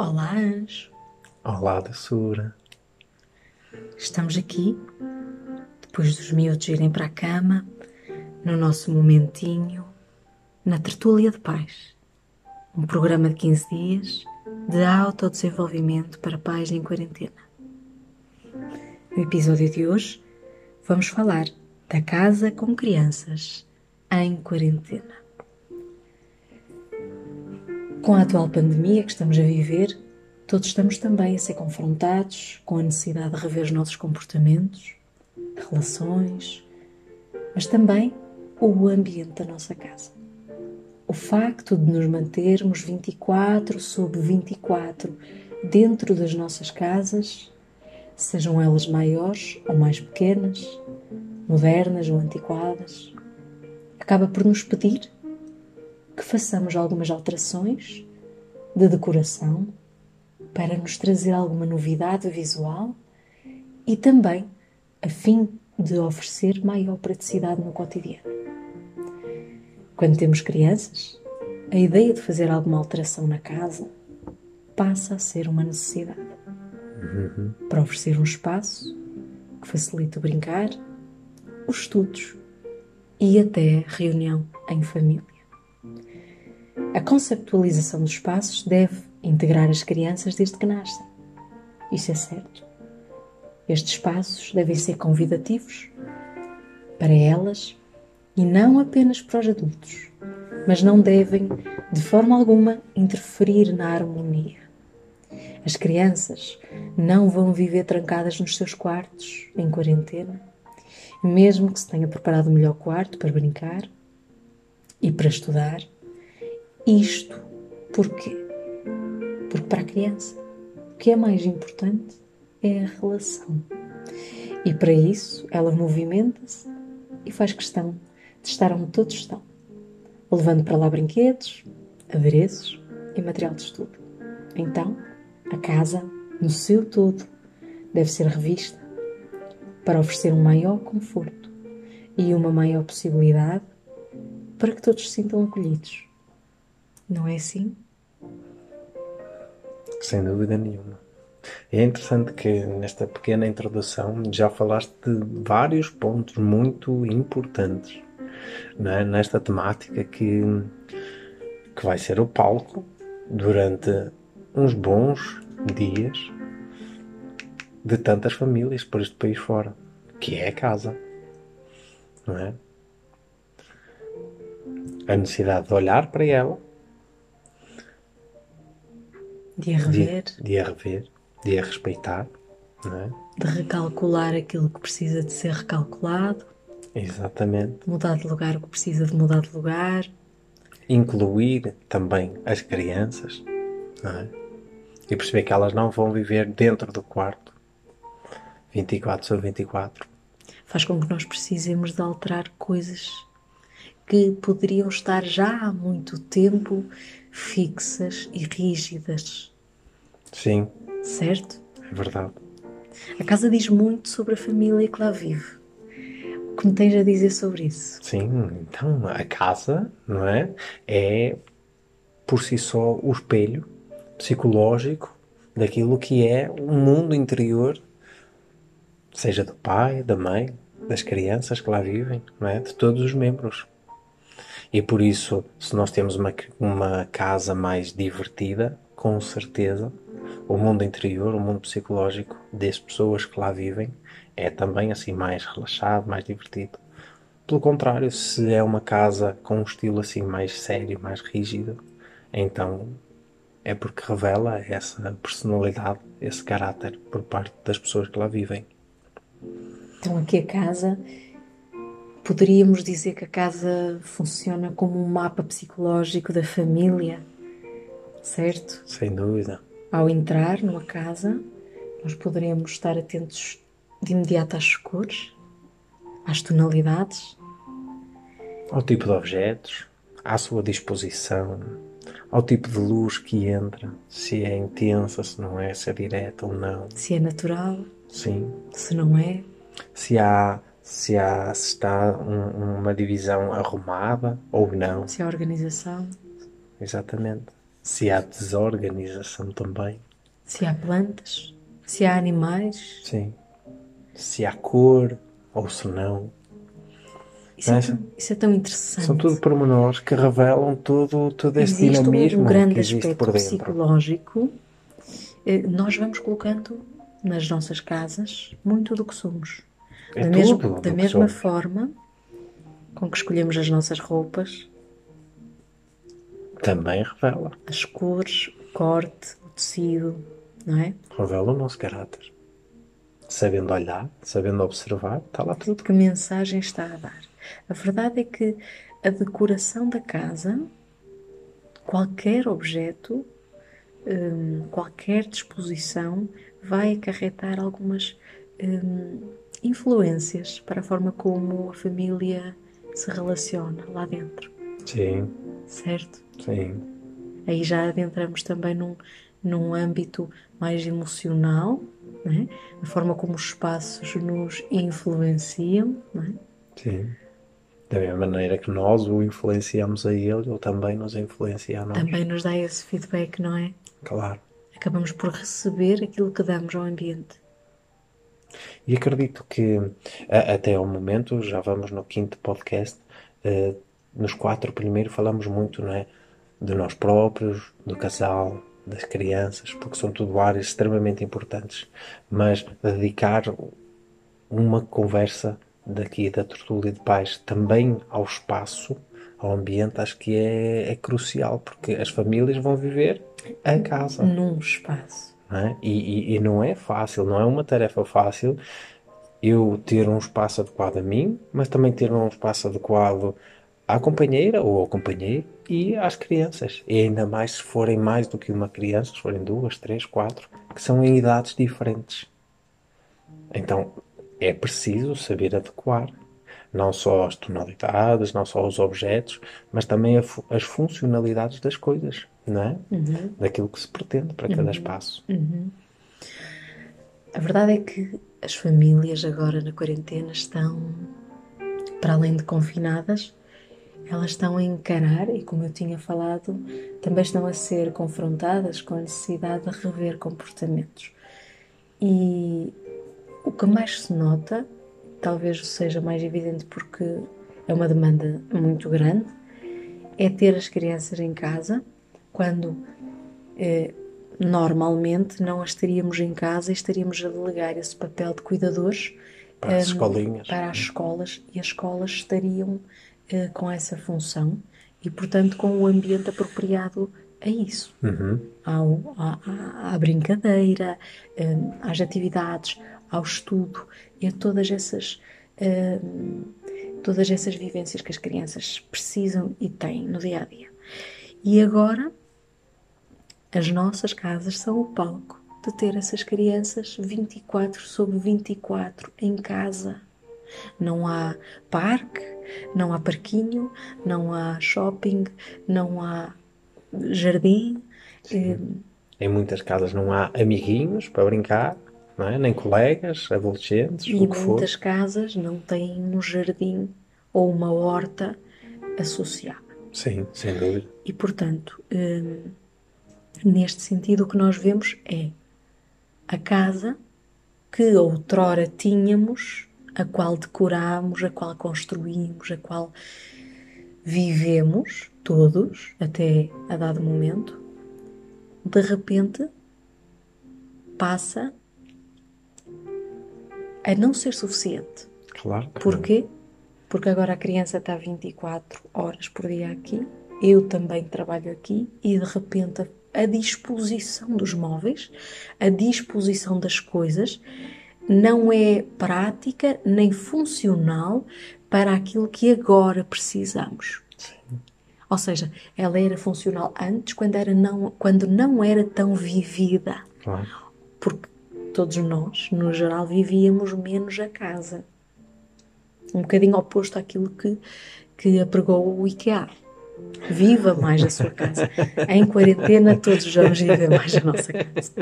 Olá, Anjo. Olá, doçura. Estamos aqui, depois dos miúdos irem para a cama, no nosso momentinho, na Tertúlia de Paz. Um programa de 15 dias de autodesenvolvimento para pais em quarentena. No episódio de hoje, vamos falar da casa com crianças em quarentena. Com a atual pandemia que estamos a viver, todos estamos também a ser confrontados com a necessidade de rever os nossos comportamentos, relações, mas também o ambiente da nossa casa. O facto de nos mantermos 24 sobre 24 dentro das nossas casas, sejam elas maiores ou mais pequenas, modernas ou antiquadas, acaba por nos pedir que façamos algumas alterações de decoração para nos trazer alguma novidade visual e também a fim de oferecer maior praticidade no cotidiano. Quando temos crianças, a ideia de fazer alguma alteração na casa passa a ser uma necessidade Uhum. para oferecer um espaço que facilite o brincar, os estudos e até a reunião em família. A conceptualização dos espaços deve integrar as crianças desde que nascem. Isso é certo. Estes espaços devem ser convidativos para elas e não apenas para os adultos, mas não devem, de forma alguma, interferir na harmonia. As crianças não vão viver trancadas nos seus quartos, em quarentena, mesmo que se tenha preparado o melhor quarto para brincar e para estudar. Isto porquê? Porque para a criança, o que é mais importante é a relação. E para isso, ela movimenta-se e faz questão de estar onde todos estão, levando para lá brinquedos, adereços e material de estudo. Então, a casa, no seu todo, deve ser revista para oferecer um maior conforto e uma maior possibilidade para que todos se sintam acolhidos. Não é assim? Sem dúvida nenhuma. É interessante que nesta pequena introdução já falaste de vários pontos muito importantes é? nesta temática que, que vai ser o palco durante uns bons dias de tantas famílias por este país fora, que é a casa, não é? A necessidade de olhar para ela, De a de, rever, de a rever, de a respeitar, é? de recalcular aquilo que precisa de ser recalculado, Exatamente. mudar de lugar o que precisa de mudar de lugar. Incluir também as crianças, é? E perceber que elas não vão viver dentro do quarto 24 sobre 24. Faz com que nós precisemos de alterar coisas que poderiam estar já há muito tempo fixas e rígidas, Sim, certo? é verdade. A casa diz muito sobre a família que lá vive. O que me tens a dizer sobre isso? Sim, então a casa, não é? É por si só o espelho psicológico daquilo que é o mundo interior, seja do pai, da mãe, das crianças que lá vivem, não é? De todos os membros. E por isso, se nós temos uma, uma casa mais divertida, com certeza, o mundo interior, o mundo psicológico das pessoas que lá vivem é também assim mais relaxado, mais divertido. Pelo contrário, se é uma casa com um estilo assim mais sério, mais rígido, então é porque revela essa personalidade, esse caráter por parte das pessoas que lá vivem. Então, aqui a casa, poderíamos dizer que a casa funciona como um mapa psicológico da família, certo? Sem dúvida. Ao entrar numa casa, nós poderemos estar atentos de imediato às cores, às tonalidades, Ao tipo de objetos, à sua disposição, ao tipo de luz que entra, se é intensa, se não é, se é direta ou não. se é natural, Sim. se não é. Se há, se há, se está um- uma divisão arrumada ou não. se há organização, Exatamente. Se há desorganização também. Se há plantas, se há animais. Sim. Se há cor ou se não. Isso é, Não é? tão, isso é tão interessante. São tudo pormenores que revelam todo, todo esse Existe dinamismo um grande que existe aspecto por dentro. psicológico. Eh, Nós vamos colocando nas nossas casas muito do que somos. É da da mesma forma com que escolhemos as nossas roupas, Também revela. as cores, o corte, o tecido, não é? Revela o nosso caráter. Sabendo olhar, sabendo observar, está lá tudo. Que mensagem está a dar? A verdade é que a decoração da casa, qualquer objeto, hum, qualquer disposição, vai acarretar algumas hum, influências para a forma como a família se relaciona lá dentro, Sim, certo? sim. Aí já adentramos também num, num âmbito mais emocional, não é? a forma como os espaços nos influenciam, não é? Sim. Da mesma maneira que nós o influenciamos a ele, ele também nos influencia a nós. também nos dá esse feedback, não é? Claro. Acabamos por receber aquilo que damos ao ambiente. E acredito que a- até ao momento, já vamos no quinto podcast, eh, nos quatro primeiros falamos muito, não é? De nós próprios, do casal, das crianças, porque são tudo áreas extremamente importantes. Mas dedicar uma conversa daqui da Tertúlia de Pais também ao espaço, ao ambiente, acho que é, é crucial, porque as famílias vão viver a casa Num espaço. Não é? E, e- e não é fácil, não é uma tarefa fácil eu ter um espaço adequado a mim, mas também ter um espaço adequado à companheira ou ao companheiro e às crianças. E ainda mais se forem mais do que uma criança, se forem duas, três, quatro, que são em idades diferentes. Então é preciso saber adequar não só as tonalidades, não só os objetos, mas também as funcionalidades das coisas, não é? Daquilo que se pretende para cada espaço. A verdade é que as famílias agora na quarentena estão, para além de confinadas, elas estão a encarar, e como eu tinha falado, também estão a ser confrontadas com a necessidade de rever comportamentos. E o que mais se nota, talvez seja mais evidente porque é uma demanda muito grande, é ter as crianças em casa quando eh, normalmente não as teríamos em casa e estaríamos a delegar esse papel de cuidadores Para as eh, escolinhas. para as escolas e as escolas estariam eh, com essa função e, portanto, com o ambiente apropriado a isso. Ao, à, à- brincadeira, eh, às atividades, ao estudo e a todas essas, eh, todas essas vivências que as crianças precisam e têm no dia a dia. E agora, as nossas casas são o palco de ter essas crianças 24 sobre 24 em casa. Não há parque, não há parquinho, não há shopping, não há jardim. Eh, Em muitas casas não há amiguinhos para brincar, não é? nem colegas, adolescentes, E o que for. muitas casas não têm um jardim ou uma horta associada. Sim, sem dúvida. E, portanto, hum, neste sentido, o que nós vemos é a casa que outrora tínhamos, a qual decorámos, a qual construímos, a qual vivemos todos até a dado momento, de repente passa a não ser suficiente. Claro. Porquê? Porque agora a criança está 24 horas por dia aqui, eu também trabalho aqui e de repente a, disposição dos móveis, a disposição das coisas não é prática nem funcional para aquilo que agora precisamos. Ou seja, ela era funcional antes quando, era não, quando não era tão vivida. Claro. porque todos nós, no geral, vivíamos menos a casa. Um bocadinho oposto àquilo que, que apregou o IKEA. Viva mais a sua casa. Em quarentena, todos vamos viver mais a nossa casa.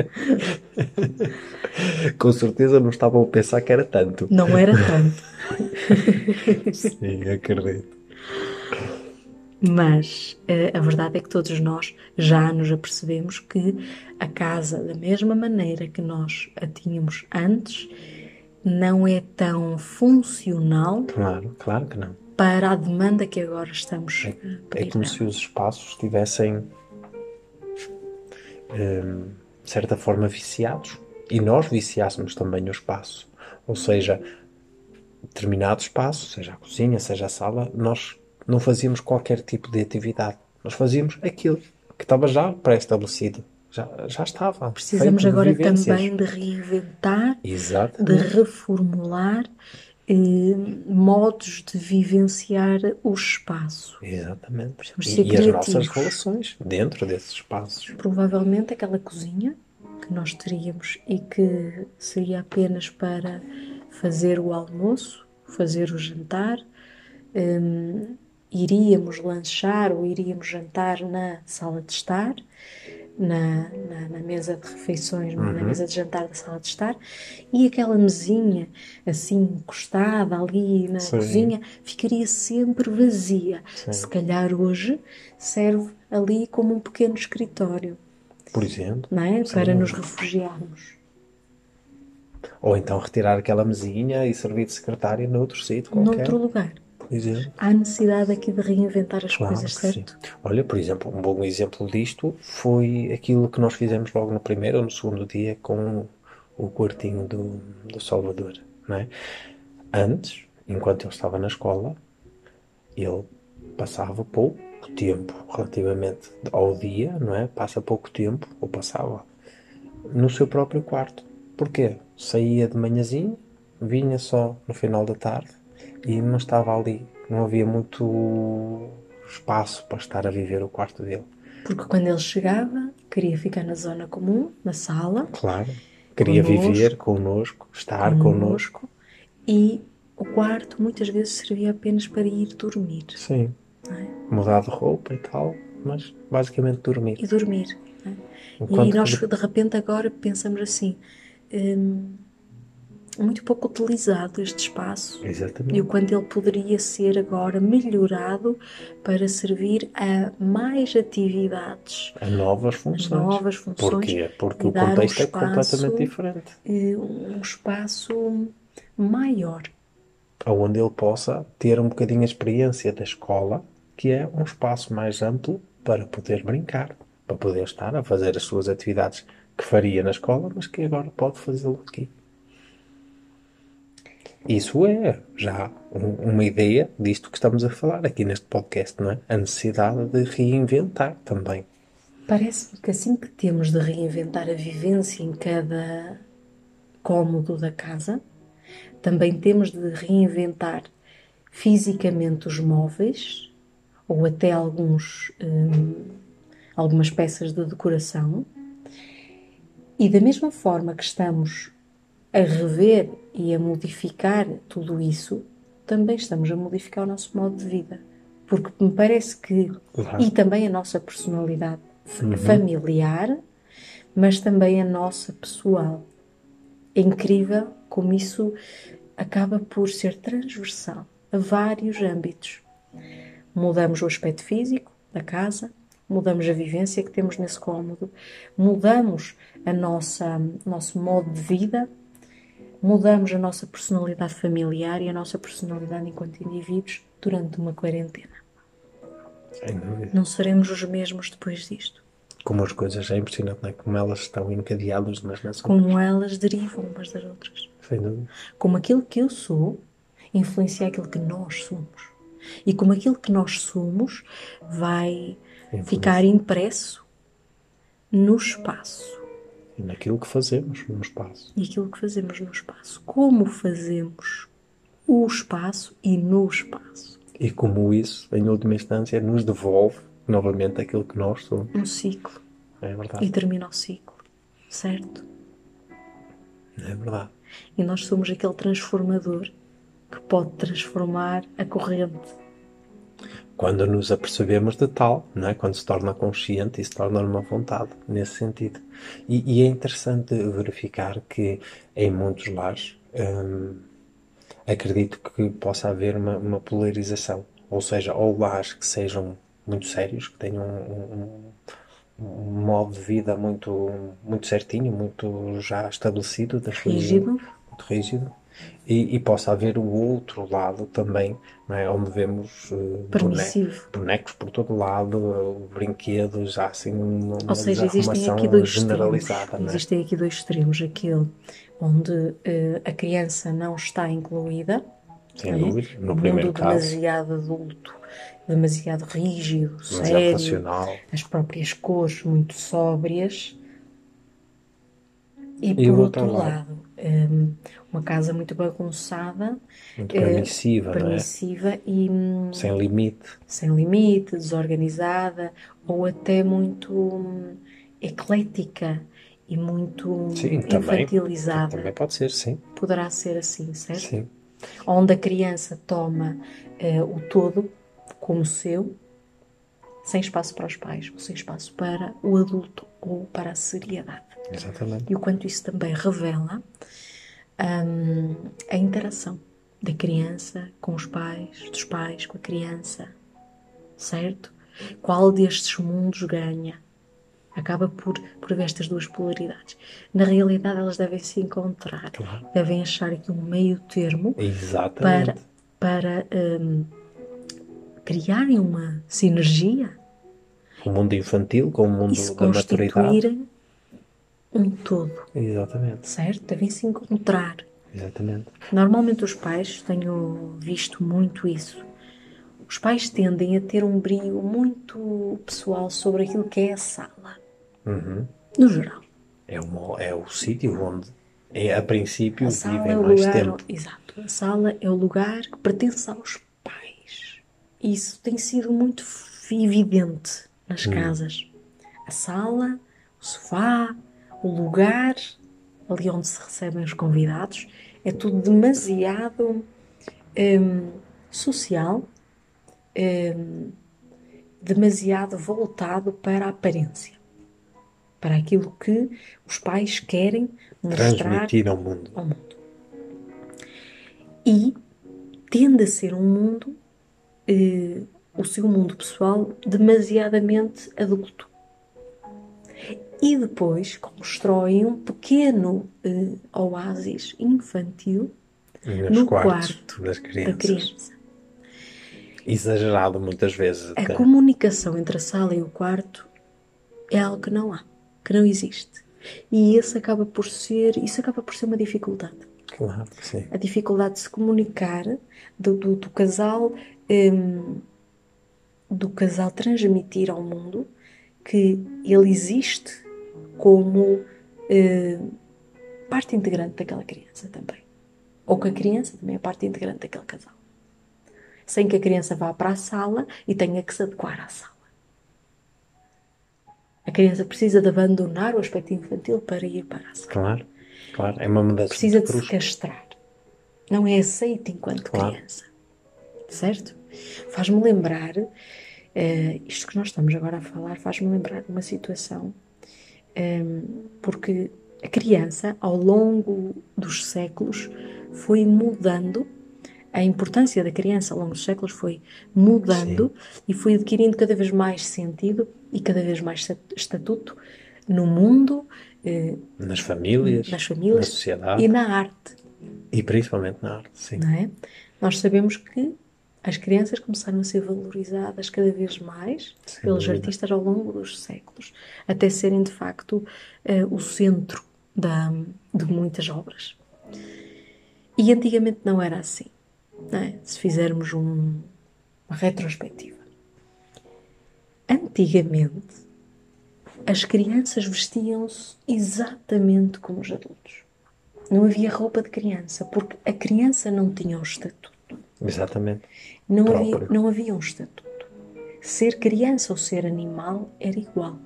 Com certeza não estavam a pensar que era tanto. Não era tanto. Sim, acredito. Mas eh, a verdade é que todos nós já nos apercebemos que a casa, da mesma maneira que nós a tínhamos antes, não é tão funcional Claro, claro que não. Para a demanda que agora estamos a É pedir. como nela. se os espaços estivessem, hum, de certa forma, viciados. E nós viciássemos também o espaço. Ou seja, determinado espaço, seja a cozinha, seja a sala, nós não fazíamos qualquer tipo de atividade. Nós fazíamos aquilo que estava já pré-estabelecido. Já, já estava. Precisamos de agora vivências. também de reinventar, de Exatamente. reformular eh, modos de vivenciar o espaço. Exatamente. Precisamos E, e as nossas relações dentro desses espaços. Provavelmente aquela cozinha que nós teríamos e que seria apenas para fazer o almoço, fazer o jantar, hum, iríamos lanchar ou iríamos jantar na sala de estar, na, na, na mesa de refeições, na mesa de jantar da sala de estar, e aquela mesinha assim encostada ali na Sim. cozinha ficaria sempre vazia. Se calhar hoje serve ali como um pequeno escritório Por exemplo. não é? Para nos refugiarmos. Ou então retirar aquela mesinha e servir de secretária noutro sítio qualquer. Noutro lugar. Exemplo. Há necessidade aqui de reinventar as Claro coisas, que sim. certo? Olha, por exemplo, um bom exemplo disto foi aquilo que nós fizemos logo no primeiro ou no segundo dia com o quartinho do, do Salvador, não é? Antes, enquanto ele estava na escola, ele passava pouco tempo relativamente ao dia, não é? Passa pouco tempo, ou passava, no seu próprio quarto. Porquê? Saía de manhãzinho, vinha só no final da tarde e não estava ali. Não havia muito espaço para estar a viver o quarto dele. Porque quando ele chegava, queria ficar na zona comum, na sala, Claro. Queria Connosco. viver connosco, estar connosco. e o quarto muitas vezes servia apenas para ir dormir. Sim. é? Mudar de roupa e tal, mas basicamente dormir. E dormir. é? E nós de repente agora pensamos assim, hum, muito pouco utilizado este espaço. E Exatamente. o quanto ele poderia ser agora melhorado para servir a mais atividades, A novas funções. novas funções Porquê? Porque e o dar um contexto é espaço- completamente diferente. um espaço maior. Onde ele possa ter um bocadinho a experiência da escola, que é um espaço mais amplo para poder brincar, para poder estar a fazer as suas atividades que faria na escola, mas que agora pode fazê-lo aqui. Isso é já um- uma ideia disto que estamos a falar aqui neste podcast, não é? A necessidade de reinventar também. Parece-me que assim que temos de reinventar a vivência em cada cômodo da casa, também temos de reinventar fisicamente os móveis ou até alguns, hum, algumas peças de decoração. E da mesma forma que estamos a rever e a modificar tudo isso, também estamos a modificar o nosso modo de vida. Porque me parece que. Claro. E também a nossa personalidade f- familiar, mas também a nossa pessoal. É incrível como isso acaba por ser transversal a vários âmbitos. Mudamos o aspecto físico da casa, mudamos a vivência que temos nesse cômodo, mudamos a nossa nosso modo de vida, mudamos a nossa personalidade familiar e a nossa personalidade enquanto indivíduos durante uma quarentena. Sem dúvida. Não seremos os mesmos depois disto. Como as coisas é impressionante, não é? Como elas estão encadeadas umas nas outras. Como elas derivam umas das outras. Sem dúvida. Como aquilo que eu sou influencia aquilo que nós somos. E como aquilo que nós somos vai ficar impresso no espaço. E naquilo que fazemos no espaço. E aquilo que fazemos no espaço. Como fazemos o espaço e no espaço. E como isso, em última instância, nos devolve novamente aquilo que nós somos. Um ciclo. É verdade. E termina o ciclo. Certo? É verdade. E nós somos aquele transformador que pode transformar a corrente. Quando nos apercebemos de tal, não é? quando se torna consciente e se torna uma vontade, nesse sentido. E, e é interessante verificar que em muitos lares hum, acredito que possa haver uma, uma polarização. Ou seja, ou lares que sejam muito sérios, que têm um, um, um modo de vida muito, muito certinho, muito já estabelecido. Das Rígido. muito rígido. E, e possa haver o outro lado também, não é? onde vemos eh, bone- Permissivo. bonecos por todo lado, eh, brinquedos, já assim uma Ou seja, existem aqui dois extremos. generalizada. Não é? Existem aqui dois extremos. Aquele onde eh, a criança não está incluída, Sem é? dúvida, no um primeiro mundo caso, demasiado adulto, demasiado rígido, demasiado sério, racional. as próprias cores muito sóbrias. E, E por outro outro lado, hum, uma casa muito bagunçada, muito eh, permissiva, é? permissiva e hum, Sem limite. sem limite, desorganizada ou até muito hum, eclética e muito Sim, também. infantilizada. Também pode ser, sim. Poderá ser assim, certo? Sim. Onde a criança toma eh, o todo como seu, sem espaço para os pais, sem espaço para o adulto ou para a seriedade. Exatamente. E o quanto isso também revela hum, a interação da criança com os pais, dos pais com a criança, certo? Qual destes mundos ganha? Acaba por, por haver estas duas polaridades. Na realidade, elas devem se encontrar, Claro. devem achar aqui um meio termo Exatamente. para, para hum, criarem uma sinergia O mundo infantil com o mundo e se da maturidade. Um todo, Exatamente. certo? Devem se encontrar. Exatamente. Normalmente os pais, tenho visto muito isso. Os pais tendem a ter um brilho muito pessoal sobre aquilo que é a sala, Uhum. no geral. É, uma, é o sítio onde, é, a princípio, A vivem é o mais lugar, tempo. exato. A sala é o lugar que pertence aos pais. Isso tem sido muito evidente nas casas. A sala, o sofá, o lugar ali onde se recebem os convidados, é tudo demasiado hum, social, hum, demasiado voltado para a aparência, para aquilo que os pais querem mostrar Transmitir ao mundo. ao mundo. E tende a ser um mundo, eh, o seu mundo pessoal, demasiadamente adulto. E depois constroem um pequeno eh, oásis infantil Nos no quarto das da crianças. criança. Exagerado muitas vezes. A até. comunicação entre a sala e o quarto é algo que não há, que não existe. E esse acaba por ser, isso acaba por ser uma dificuldade. Claro sim. a dificuldade de se comunicar do, do, do casal hum, do casal transmitir ao mundo que ele existe como hum, parte integrante daquela criança também ou que a criança também é parte integrante daquele casal sem que a criança vá para a sala e tenha que se adequar à sala a criança precisa de abandonar o aspecto infantil para ir para a sala Claro. Claro. É uma mudança precisa de muito se castrar. Não é aceito enquanto Claro. criança. Certo? Faz-me lembrar, eh, isto que nós estamos agora a falar, faz-me lembrar uma situação, porque a criança, ao longo dos séculos, foi mudando, a importância da criança ao longo dos séculos foi mudando e foi adquirindo cada vez mais sentido e cada vez mais sta- estatuto no mundo, eh, Nas famílias, nas famílias na sociedade e na arte, e principalmente na arte. Sim. não é? Nós sabemos que as crianças começaram a ser valorizadas cada vez mais Sem pelos dúvida. artistas ao longo dos séculos, até serem de facto eh, o centro da, de muitas obras. E antigamente não era assim, não é? Se fizermos um- uma retrospectiva. Antigamente, as crianças vestiam-se exatamente como os adultos. Não havia roupa de criança, porque a criança não tinha o estatuto. Exatamente. Não havia, não havia um estatuto. Ser criança ou ser animal era igual.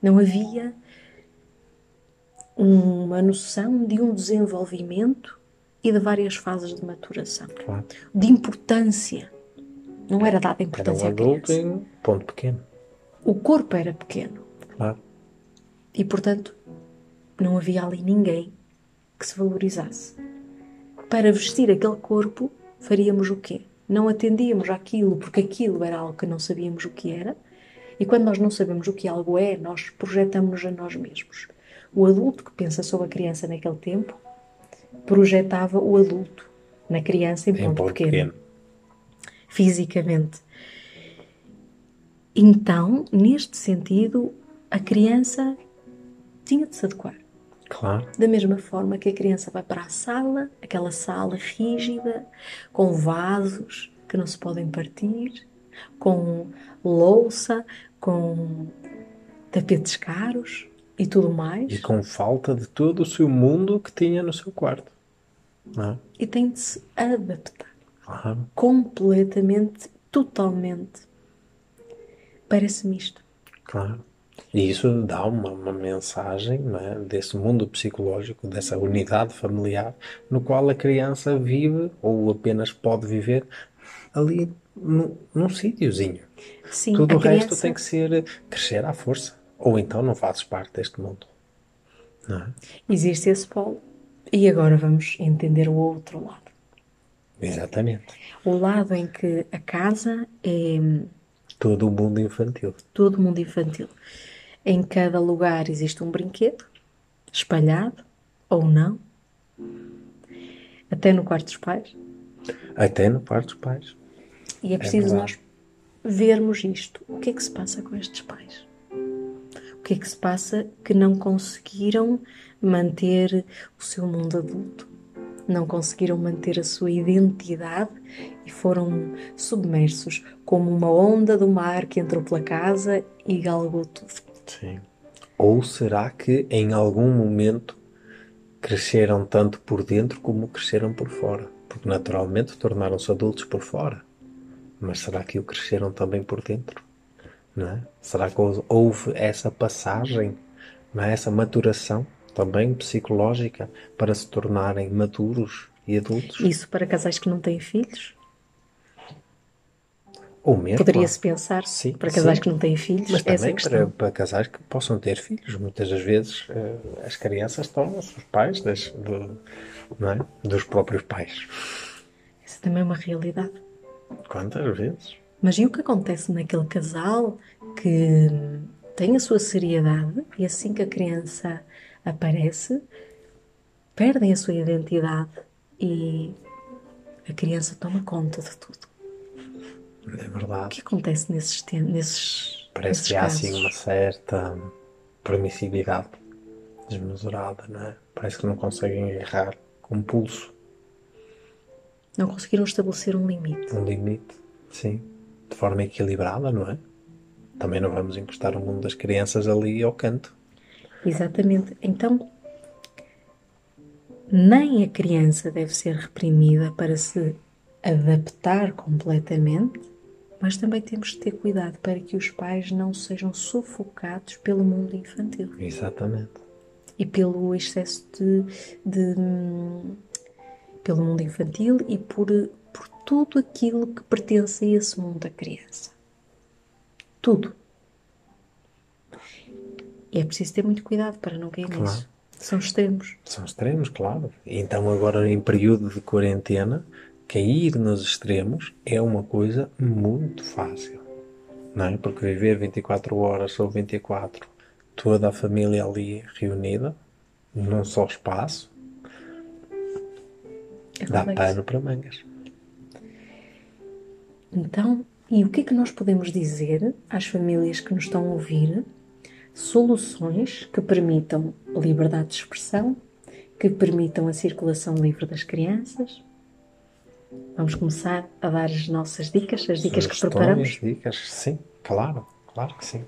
Não havia uma noção de um desenvolvimento e de várias fases de maturação, Claro. de importância. Não era dada Era um importância adulto em ponto pequeno. O corpo era pequeno Claro. e, portanto, não havia ali ninguém que se valorizasse. Para vestir aquele corpo, faríamos o quê? não atendíamos àquilo porque aquilo era algo que não sabíamos o que era. E quando nós não sabemos o que algo é, nós projetamos-nos a nós mesmos. O adulto que pensa sobre a criança naquele tempo projetava o adulto na criança em ponto, Em ponto pequeno, pequeno. fisicamente. Então, neste sentido, a criança tinha de se adequar. Claro. Da mesma forma que a criança vai para a sala, aquela sala rígida, com vasos que não se podem partir, com louça, com tapetes caros e tudo mais, E com falta de todo o seu mundo que tinha no seu quarto. Não é? e tem de se adaptar Claro. completamente, totalmente. Parece-me isto. Claro. E isso dá uma, uma mensagem é, desse mundo psicológico, dessa unidade familiar, no qual a criança vive ou apenas pode viver ali num, num sítiozinho. Sim, Tudo o resto criança- tem que ser crescer à força. Ou então não fazes parte deste mundo. É? Existe esse polo. E agora vamos entender o outro lado. Exatamente. O lado em que a casa é Todo o mundo infantil. todo mundo infantil. Em cada lugar existe um brinquedo, espalhado ou não, até no quarto dos pais. Até no quarto dos pais. E é preciso verdade. nós vermos isto. O que é que se passa com estes pais? O que é que se passa que não conseguiram manter o seu mundo adulto? Não conseguiram manter a sua identidade e foram submersos como uma onda do mar que entrou pela casa e galgou tudo. Sim. Ou será que em algum momento cresceram tanto por dentro como cresceram por fora? Porque naturalmente tornaram-se adultos por fora. Mas será que o cresceram também por dentro? Não é? Será que houve essa passagem, não é? essa maturação também psicológica para se tornarem maduros e adultos? Isso para casais que não têm filhos? Ou mesmo Poderia-se pensar Sim, para casais sim. que não têm filhos? Mas também para, para casais que possam ter filhos. Muitas das vezes eh, as crianças tornam-se os pais das, do- é? dos próprios pais. Essa também é uma realidade. Quantas vezes? Mas e o que acontece naquele casal que tem a sua seriedade e assim que a criança aparece, perdem a sua identidade e a criança toma conta de tudo? É O verdade. que acontece nesses, tem- nesses, Parece nesses que há casos? assim uma certa permissividade desmesurada, não é? Parece que não conseguem errar com pulso, Não conseguiram estabelecer um limite. um limite, sim, de forma equilibrada, não é? Também não vamos encostar o mundo das crianças ali ao canto. Exatamente. Então, nem a criança deve ser reprimida para se adaptar completamente, mas também temos de ter cuidado para que os pais não sejam sufocados pelo mundo infantil Exatamente. e pelo excesso de, de, pelo mundo infantil e por, por tudo aquilo que pertence a esse mundo da criança. Tudo. E é preciso ter muito cuidado para não cair Claro. nisso. São extremos. São extremos, claro. Então, agora em período de quarentena, cair nos extremos é uma coisa muito fácil. Não é? Porque viver 24 horas ou 24, toda a família ali reunida, num só espaço, É dá complexo. pano para mangas. Então, e o que é que nós podemos dizer às famílias que nos estão a ouvir? Soluções que permitam liberdade de expressão, que permitam a circulação livre das crianças. Vamos começar a dar as nossas dicas, as dicas que Sugestões, preparamos. dicas, sim, claro, claro que sim.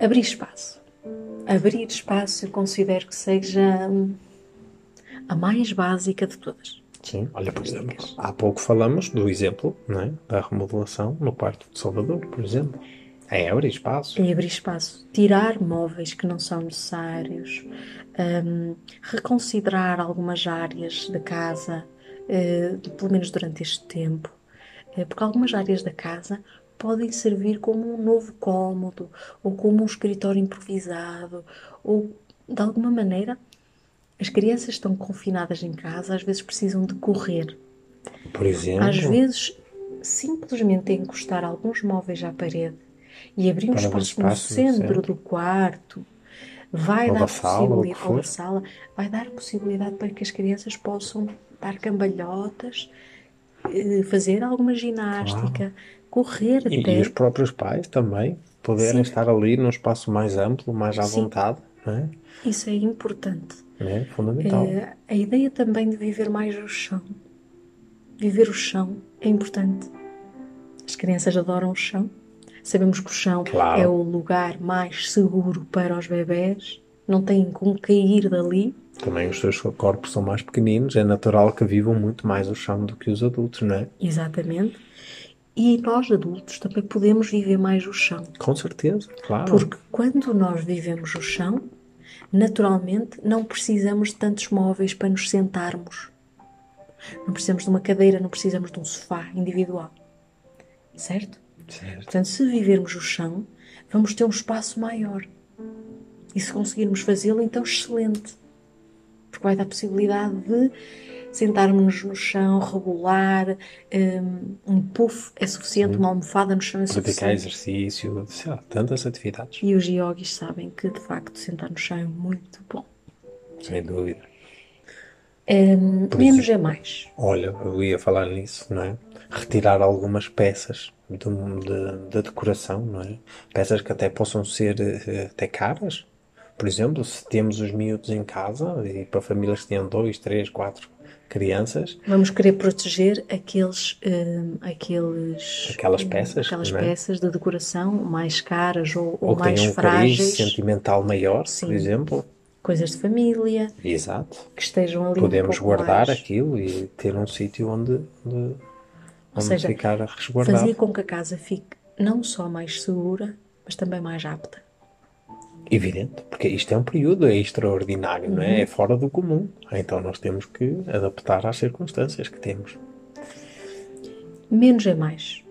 Abrir espaço. Abrir espaço eu considero que seja hum, a mais básica de todas. Sim, olha, por exemplo, há pouco falamos do exemplo é? da remodelação no quarto de Salvador, por exemplo. É abrir espaço. É abrir espaço, tirar móveis que não são necessários, hum, reconsiderar algumas áreas da casa, pelo menos durante este tempo, Eh, porque algumas áreas da casa podem servir como um novo cômodo, ou como um escritório improvisado, ou de alguma maneira as crianças estão confinadas em casa, às vezes precisam de correr. Por exemplo, Às vezes, simplesmente encostar alguns móveis à parede e abrir um espaço no espaço no centro do quarto vai Ou dar da sala, ou possibilidade, ou da sala, vai dar possibilidade para que as crianças possam dar cambalhotas, eh, fazer alguma ginástica, correr e, até. e os próprios pais também poderem Sim. estar ali num espaço mais amplo, mais à Sim. vontade, é? Isso é importante. É fundamental. Eh, a ideia também de viver mais o chão. Viver o chão é importante. As crianças adoram o chão. Sabemos que o chão Claro. é o lugar mais seguro para os bebés. Não têm como cair dali. Também os seus corpos são mais pequeninos, é natural que vivam muito mais o chão do que os adultos, não é? Exatamente. E nós adultos também podemos viver mais o chão. Com certeza, claro. Porque quando nós vivemos o chão, naturalmente não precisamos de tantos móveis para nos sentarmos. Não precisamos de uma cadeira, não precisamos de um sofá individual. Certo? Certo. Portanto, se vivermos o chão, vamos ter um espaço maior. E se conseguirmos fazê-lo, então excelente. Porque vai dar possibilidade de sentarmos no chão, rebolar, hum, um puff é suficiente, uma almofada no chão é Praticar suficiente. exercício, sei lá, tantas atividades. E os yogis sabem que, de facto, sentar no chão é muito bom. Sem dúvida. Por menos é mais. Olha, eu ia falar nisso, não é? Retirar algumas peças do- de- da decoração, não é? Peças que até possam ser eh, até caras. Por exemplo, se temos os miúdos em casa e para famílias que tenham dois, três, quatro crianças, Vamos querer proteger aqueles, hum, aqueles, Aquelas peças, aquelas é? peças de decoração mais caras ou, ou ou que mais um cariz frágeis, sentimental maior, Sim. por exemplo, coisas de família, exato. que estejam ali Podemos um guardar mais. aquilo e ter um sítio onde, onde, onde seja, ficar resguardado. Fazer com que a casa fique não só mais segura, mas também mais apta. Evidente, porque isto é um período extraordinário, não Uhum. é? É fora do comum. Então nós temos que adaptar às circunstâncias que temos. Menos é mais.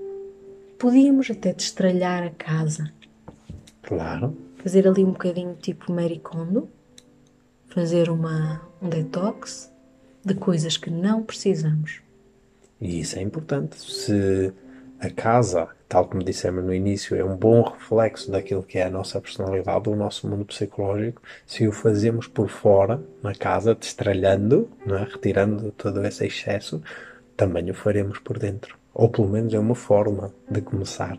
Podíamos até destralhar a casa, Claro, fazer ali um bocadinho tipo Mary Kondo, fazer uma, um detox de coisas que não precisamos. e isso é importante. Se a casa, tal como dissemos no início, é um bom reflexo daquilo que é a nossa personalidade, o nosso mundo psicológico, se o fazemos por fora, na casa, destralhando, não é? retirando todo esse excesso, também o faremos por dentro. Ou pelo menos é uma forma de começar.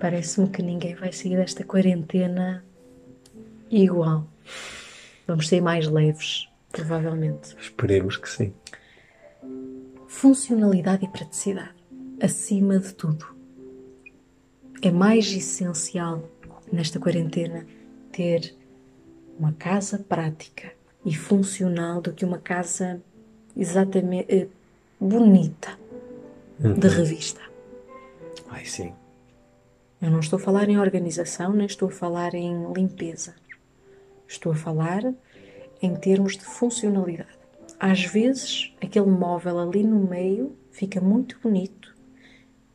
Parece-me que ninguém vai sair desta quarentena igual. Vamos ser mais leves, provavelmente. Esperemos que sim. Funcionalidade e praticidade, acima de tudo. É mais essencial nesta quarentena ter uma casa prática e funcional do que uma casa exatamente eh, bonita de revista. Ai sim. Eu não estou a falar em organização, nem estou a falar em limpeza. Estou a falar em termos de funcionalidade. Às vezes, aquele móvel ali no meio fica muito bonito,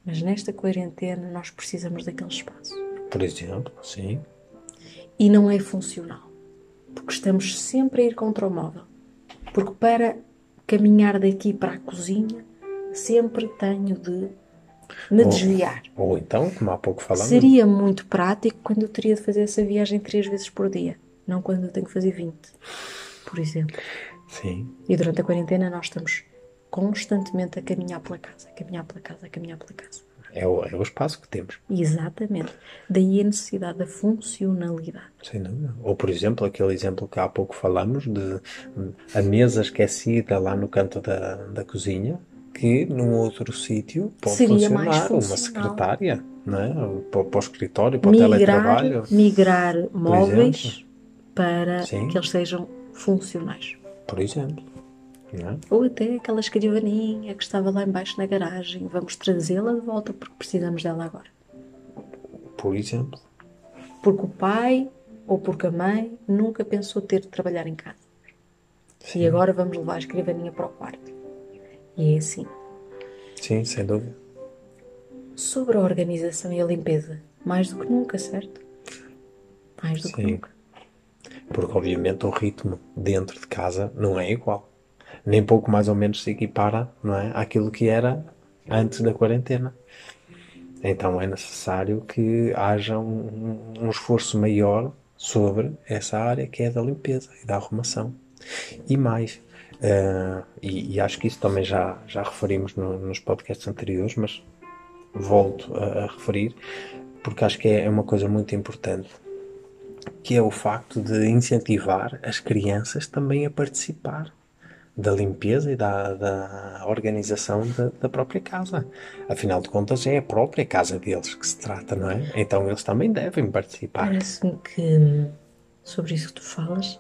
mas nesta quarentena nós precisamos daquele espaço. Por exemplo, sim. E não é funcional, porque estamos sempre a ir contra o móvel. Porque para caminhar daqui para a cozinha, sempre tenho de me Ou- desviar. Ou então, como há pouco falamos, Seria muito prático quando eu teria de fazer essa viagem três vezes por dia, não quando eu tenho que fazer 20, por exemplo. sim, E durante a quarentena nós estamos constantemente a caminhar pela casa, a caminhar pela casa, a caminhar pela casa. é o, é o espaço que temos, Exatamente. Daí a necessidade da funcionalidade. sem dúvida. Ou, por exemplo, aquele exemplo que há pouco falamos de a mesa esquecida lá no canto da, da cozinha, que num outro sítio pode Seria mais funcionar, uma secretária, não é? Para, para o escritório, para o Migrar, teletrabalho. migrar móveis para Sim. que eles sejam funcionais. Por exemplo. Não é? Ou até aquela escrivaninha que estava lá embaixo na garagem. Vamos trazê-la de volta porque precisamos dela agora. Por exemplo. Porque o pai ou porque a mãe nunca pensou ter de trabalhar em casa. Sim, E agora vamos levar a escrivaninha para o quarto. E é assim. sim, sem dúvida. Sobre a organização e a limpeza, mais do que nunca, certo? Mais do que Sim. nunca. Porque, obviamente, o ritmo dentro de casa não é igual. Nem pouco mais ou menos se equipara, não é? Àquilo que era antes da quarentena. Então é necessário que haja um, um esforço maior sobre essa área que é da limpeza e da arrumação. E mais, uh, e, e, acho que isso também já, já referimos no, nos podcasts anteriores, mas volto a, a, referir, porque acho que é, é uma coisa muito importante, que é o facto de incentivar as crianças também a participar da limpeza e da, da organização da, da, própria casa. Afinal de contas, é a própria casa deles que se trata, não é? Então eles também devem participar. Parece-me que, sobre isso que tu falas,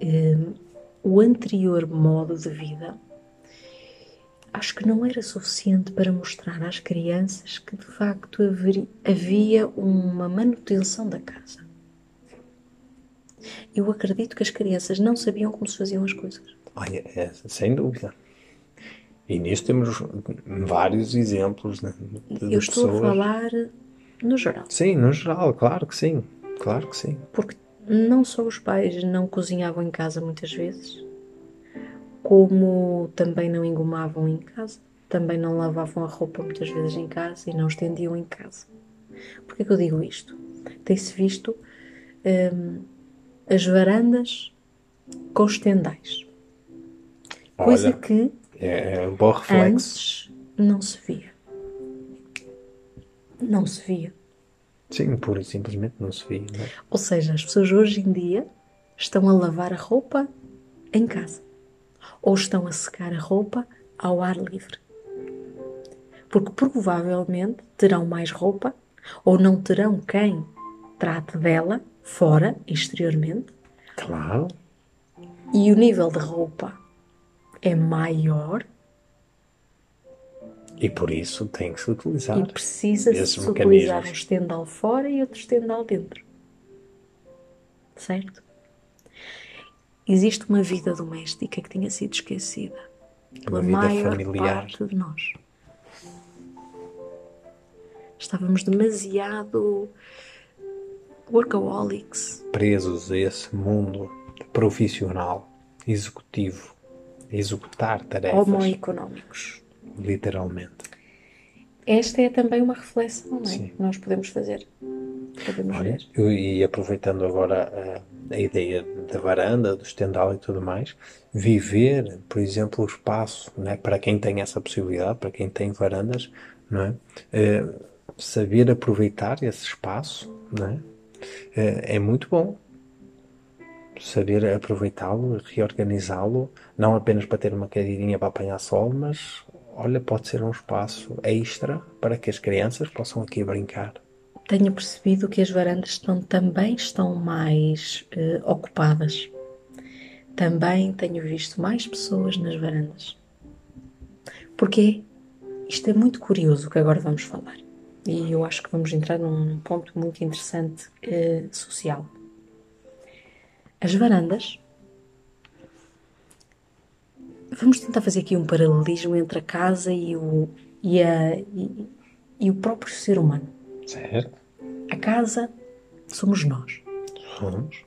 um, o anterior modo de vida acho que não era suficiente para mostrar às crianças que de facto havia uma manutenção da casa. Eu acredito que as crianças não sabiam como se faziam as coisas. Olha, é, sem dúvida. E nisto temos vários exemplos de, de Eu estou pessoas. a falar no geral. Sim, no geral, claro que sim. Claro que sim. Porque não só os pais não cozinhavam em casa muitas vezes, como também não engomavam em casa, também não lavavam a roupa muitas vezes em casa e não estendiam em casa. Porquê que eu digo isto? Tem-se visto hum, as varandas com os tendais. Coisa Olha, que é, é um bom reflexo. antes não se via. Não se via. Sim, pura e simplesmente não se via. Não é? Ou seja, as pessoas hoje em dia estão a lavar a roupa em casa ou estão a secar a roupa ao ar livre. Porque provavelmente terão mais roupa ou não terão quem trate dela fora, exteriormente. Claro. E o nível de roupa é maior. E por isso tem que se utilizar. E precisa-se utilizar um estendal fora e outro estendal dentro. Certo? Existe uma vida doméstica que tinha sido esquecida pela maior familiar. parte de nós. Estávamos demasiado workaholics. Presos a esse mundo profissional, executivo, executar tarefas. Homoeconómicos. Literalmente. Esta é também uma reflexão, não é? Que nós podemos fazer. Podemos Olha, ver. Eu, e aproveitando agora a, a, ideia da varanda, do estendal e tudo mais, viver, por exemplo, o espaço, não é? para quem tem essa possibilidade, para quem tem varandas, não é? é saber aproveitar esse espaço, não é? é, é muito bom saber aproveitá-lo, reorganizá-lo, não apenas para ter uma cadeirinha para apanhar sol, mas olha, pode ser um espaço extra para que as crianças possam aqui brincar. Tenho percebido que as varandas estão, também estão mais eh, ocupadas. Também tenho visto mais pessoas nas varandas. Porque isto é muito curioso que agora vamos falar. E eu acho que vamos entrar num ponto muito interessante eh, social. As varandas. Vamos tentar fazer aqui um paralelismo entre a casa e o, e, a, e, e o próprio ser humano. Certo. A casa somos nós. Somos.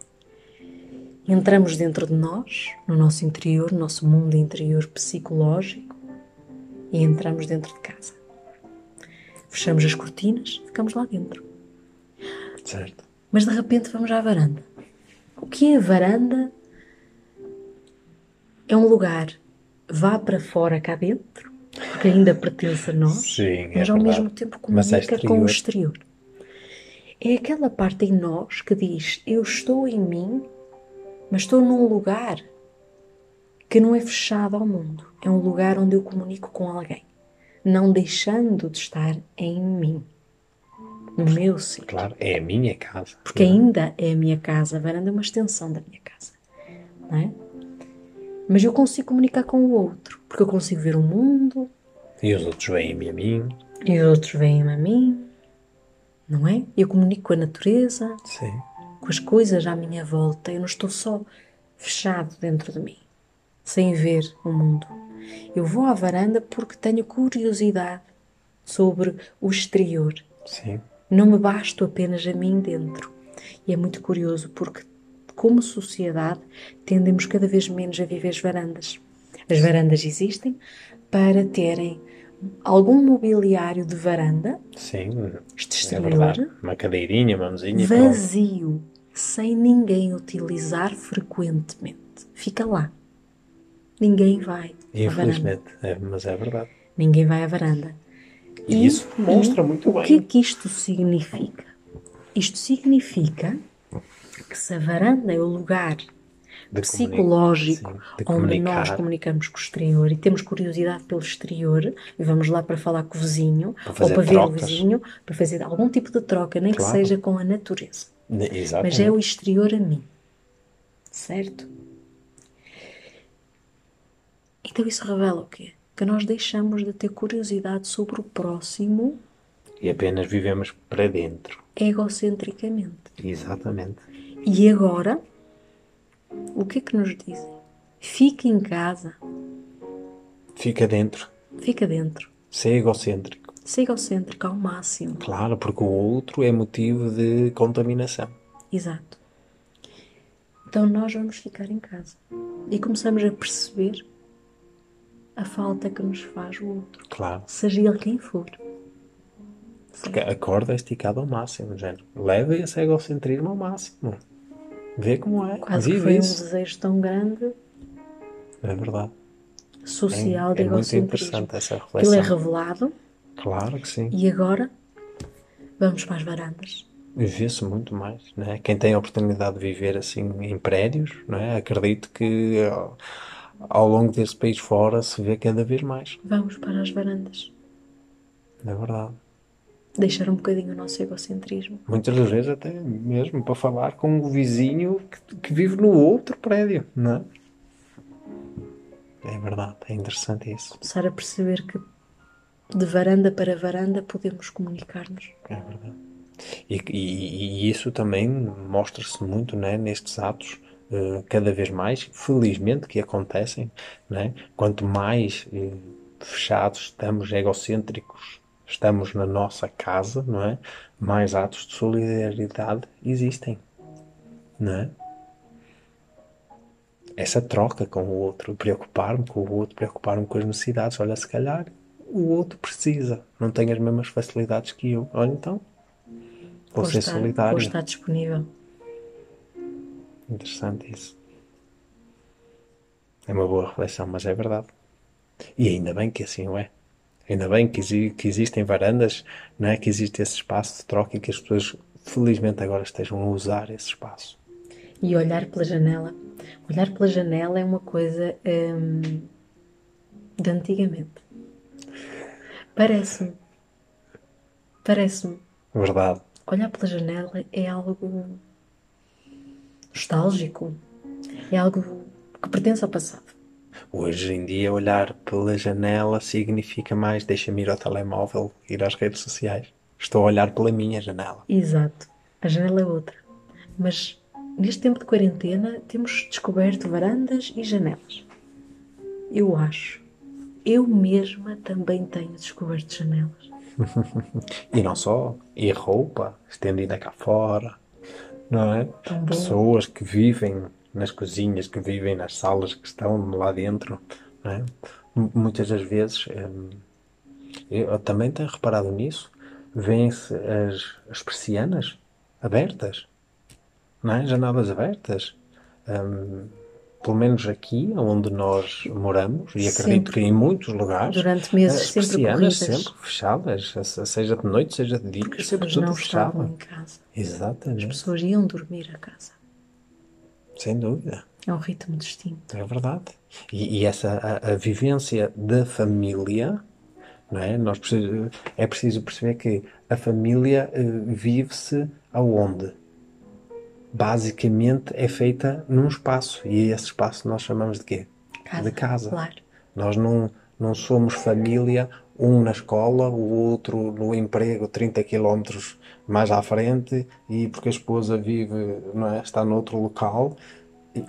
Entramos dentro de nós, no nosso interior, no nosso mundo interior psicológico, e entramos dentro de casa. Fechamos as cortinas, ficamos lá dentro. Certo. Mas de repente vamos à varanda. O que é a varanda? É um lugar, vá para fora cá dentro, porque ainda pertence a nós, Sim, é mas ao verdade. mesmo tempo é comunica é com o exterior. É aquela parte em nós que diz: Eu estou em mim, mas estou num lugar que não é fechado ao mundo. É um lugar onde eu comunico com alguém, não deixando de estar em mim no meu sítio. Claro, é a minha casa. Porque ainda é a minha casa, a varanda é uma extensão da minha casa. Não é? Mas eu consigo comunicar com o outro, porque eu consigo ver o mundo. E os outros vêm a mim. E os outros vêm a mim. Não é? Eu comunico com a natureza. Sim. Com as coisas à minha volta. Eu não estou só fechado dentro de mim, sem ver o mundo. Eu vou à varanda porque tenho curiosidade sobre o exterior. Sim. Não me basto apenas a mim dentro. E é muito curioso porque como sociedade, tendemos cada vez menos a viver as varandas. As varandas existem para terem algum mobiliário de varanda, Sim, este é exterior, verdade. Uma cadeirinha, uma mesinha. vazio, sem ninguém utilizar frequentemente. Fica lá. Ninguém vai à varanda. Infelizmente, é, mas é verdade. Ninguém vai à varanda. E isso mostra muito o bem. que é que isto significa? Isto significa que se a varanda é o lugar De psicológico sim, de onde nós comunicamos com o exterior e temos curiosidade pelo exterior e vamos lá para falar com o vizinho Para ou para ver trocas. o vizinho, para fazer algum tipo de troca, nem Claro. que seja com a natureza. Exatamente. Mas é o exterior a mim. Certo? Então isso revela o quê? Que nós deixamos de ter curiosidade sobre o próximo E apenas vivemos para dentro. egocentricamente. Exatamente. E agora, o que é que nos dizem? Fica em casa, Fica dentro. fica dentro. Ser egocêntrico. Ser egocêntrico ao máximo. Claro, porque o outro é motivo de contaminação. Exato. Então nós vamos ficar em casa. E começamos a perceber a falta que nos faz o outro. Claro. Seja ele quem for. Porque a corda é esticada ao máximo, género. Leva esse egocentrismo ao máximo. Vê como é. Quase que Vive foi um isso. desejo tão grande É verdade. social de é, é muito interessante essa é reflexão. revelado Claro que sim. e agora vamos para as varandas. Vê-se muito mais, né? Quem tem a oportunidade de viver assim em prédios, não é? Acredito que ao, longo desse país fora se vê cada vez mais. Vamos para as varandas. É verdade. Deixar um bocadinho o nosso egocentrismo. Muitas das vezes até mesmo para falar com o vizinho que, que vive no outro prédio, não é? É verdade, é interessante isso. Começar a perceber que de varanda para varanda podemos comunicar-nos. É verdade. E, e- e isso também mostra-se muito né, nestes atos, eh, cada vez mais, felizmente, que acontecem. Né? Quanto mais eh, fechados estamos, egocêntricos, estamos na nossa casa, não é? mais atos de solidariedade existem. Não é? Essa troca com o outro, preocupar-me com o outro, preocupar-me com as necessidades. Olha, se calhar o outro precisa, não tem as mesmas facilidades que eu. Olha, então, vou ser estar, vou solidário. estar disponível. Interessante isso. É uma boa reflexão, mas é verdade. E ainda bem que assim o é. Ainda bem que, exi- que existem varandas, não é? que existe esse espaço de troca e que as pessoas, felizmente, agora estejam a usar esse espaço. E olhar pela janela. Olhar pela janela é uma coisa hum, de antigamente. Parece-me. Parece-me. Verdade. Olhar pela janela é algo nostálgico. É algo que pertence ao passado. Hoje em dia, olhar pela janela significa mais deixa-me ir ao telemóvel, ir às redes sociais. Estou a olhar pela minha janela. Exato. A janela é outra. Mas neste tempo de quarentena temos descoberto varandas e janelas. Eu acho. Eu mesma também tenho descoberto janelas. E não só, e roupa estendida cá fora, não é? Tão bom. Pessoas que vivem nas cozinhas, que vivem nas salas que estão lá dentro, não é? Muitas das vezes, hum, eu também tenho reparado nisso, vêem-se as, as persianas abertas, não é? Janelas abertas. Hum, pelo menos aqui, onde nós moramos, e acredito Sempre. que em muitos lugares, Durante meses as sempre persianas sempre fechadas, se- seja de noite, seja de dia, Porque as sempre pessoas tudo não fechado. em casa. As Exatamente, pessoas iam dormir a casa. sem dúvida, É um ritmo distinto. é verdade. E, e essa a, a vivência da família, não é? Nós é preciso perceber que a família eh, vive-se aonde? Basicamente é feita num espaço e esse espaço nós chamamos de quê? Casa. De casa. Claro. Nós não, não somos família, um na escola, o outro no emprego 30 quilómetros mais à frente e porque a esposa vive, não é, está noutro local.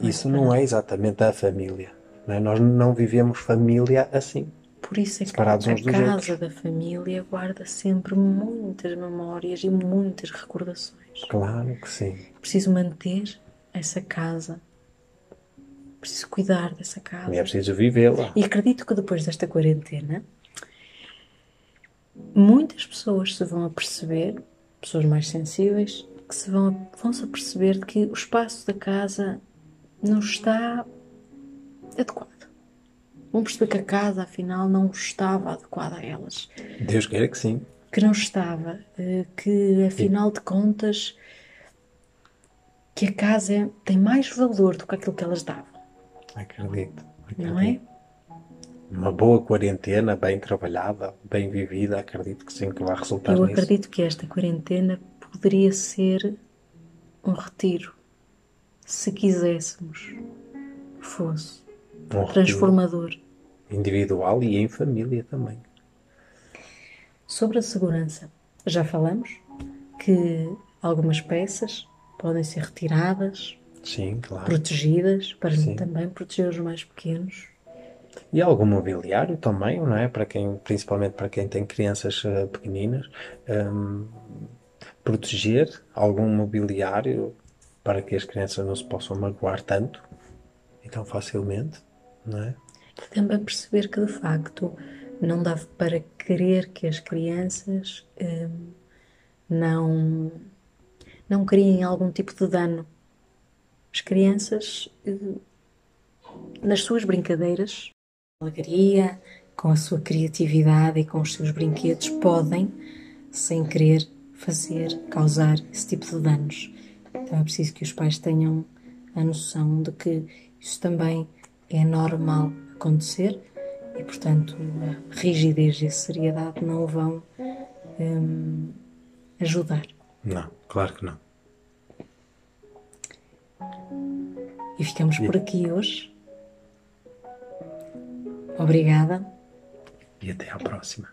Isso não é exatamente a família. Não é? Nós não vivemos família assim. Por isso é que Separados a uns dos casa outros. da família guarda sempre muitas memórias e muitas recordações. Claro que sim. Preciso manter essa casa. Preciso cuidar dessa casa. E é preciso vivê-la. E acredito que depois desta quarentena, muitas pessoas se vão a perceber, pessoas mais sensíveis, que se vão, vão se a perceber de que o espaço da casa não está adequado. Vão perceber que a casa, afinal, não estava adequada a elas. Deus queira que sim. Que não estava. eh, Que, afinal de contas, que a casa tem mais valor do que aquilo que elas davam. Acredito. Não é? Uma boa quarentena, bem trabalhada, bem vivida, acredito que sim, que vai resultar Eu nisso. acredito que esta quarentena poderia ser um retiro, se quiséssemos que fosse Um transformador. individual e em família também. Sobre a segurança, já falamos que algumas peças podem ser retiradas, Sim, claro. protegidas, para Sim. também proteger os mais pequenos. E algum mobiliário também, não é? Para quem, principalmente para quem tem crianças eh, pequeninas, hum, proteger algum mobiliário para que as crianças não se possam magoar tanto e tão facilmente, não é? Também perceber que, de facto, não dá para querer que as crianças hum, não, não criem algum tipo de dano. As crianças, hum, nas suas brincadeiras, alegria, com a sua criatividade e com os seus brinquedos, podem, sem querer, fazer, causar esse tipo de danos. Então é preciso que os pais tenham a noção de que isso também é normal acontecer e, portanto, a rigidez e a seriedade não vão hum, ajudar. Não, claro que não. E ficamos e... por aqui hoje. Obrigada. E até à próxima.